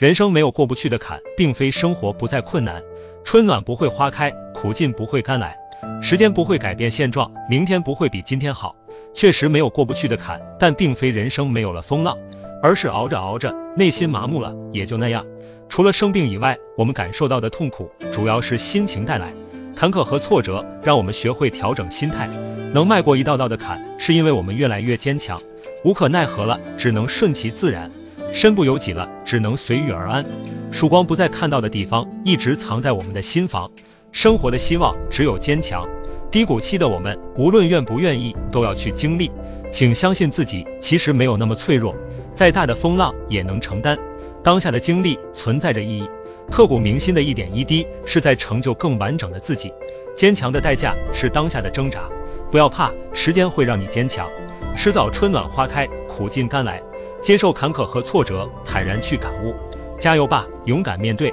人生没有过不去的坎，并非生活不再困难，春暖不会花开，苦尽不会甘来。时间不会改变现状，明天不会比今天好。确实没有过不去的坎，但并非人生没有了风浪，而是熬着熬着，内心麻木了，也就那样。除了生病以外，我们感受到的痛苦主要是心情带来。坎坷和挫折让我们学会调整心态，能迈过一道道的坎，是因为我们越来越坚强。无可奈何了，只能顺其自然；身不由己了，只能随遇而安。曙光不再看到的地方，一直藏在我们的心房。生活的希望只有坚强。低谷期的我们，无论愿不愿意，都要去经历。请相信自己，其实没有那么脆弱，再大的风浪也能承担。当下的经历存在着意义，刻骨铭心的一点一滴是在成就更完整的自己。坚强的代价是当下的挣扎，不要怕，时间会让你坚强。迟早春暖花开，苦尽甘来。接受坎坷和挫折，坦然去感悟。加油吧，勇敢面对，